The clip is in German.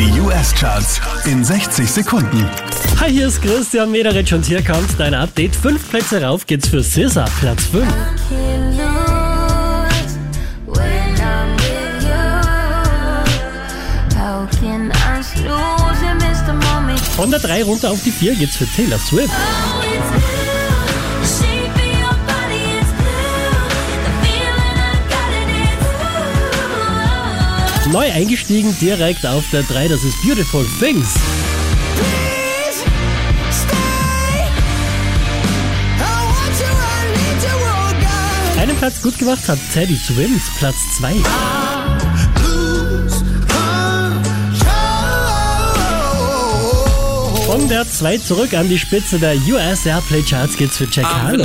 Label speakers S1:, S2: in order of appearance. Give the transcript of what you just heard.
S1: Die US-Charts in 60 Sekunden.
S2: Hi, hier ist Christian Mederitsch und hier kommt dein Update. Fünf Plätze rauf geht's für SZA, Platz 5. Von der 3 runter auf die 4 geht's für Taylor Swift. Neu eingestiegen direkt auf der 3, das ist Beautiful Things. Einen Platz gut gemacht hat Teddy Swims, Platz 2. Von der 2 zurück an die Spitze der US Airplay Charts geht's für Jack Harlow.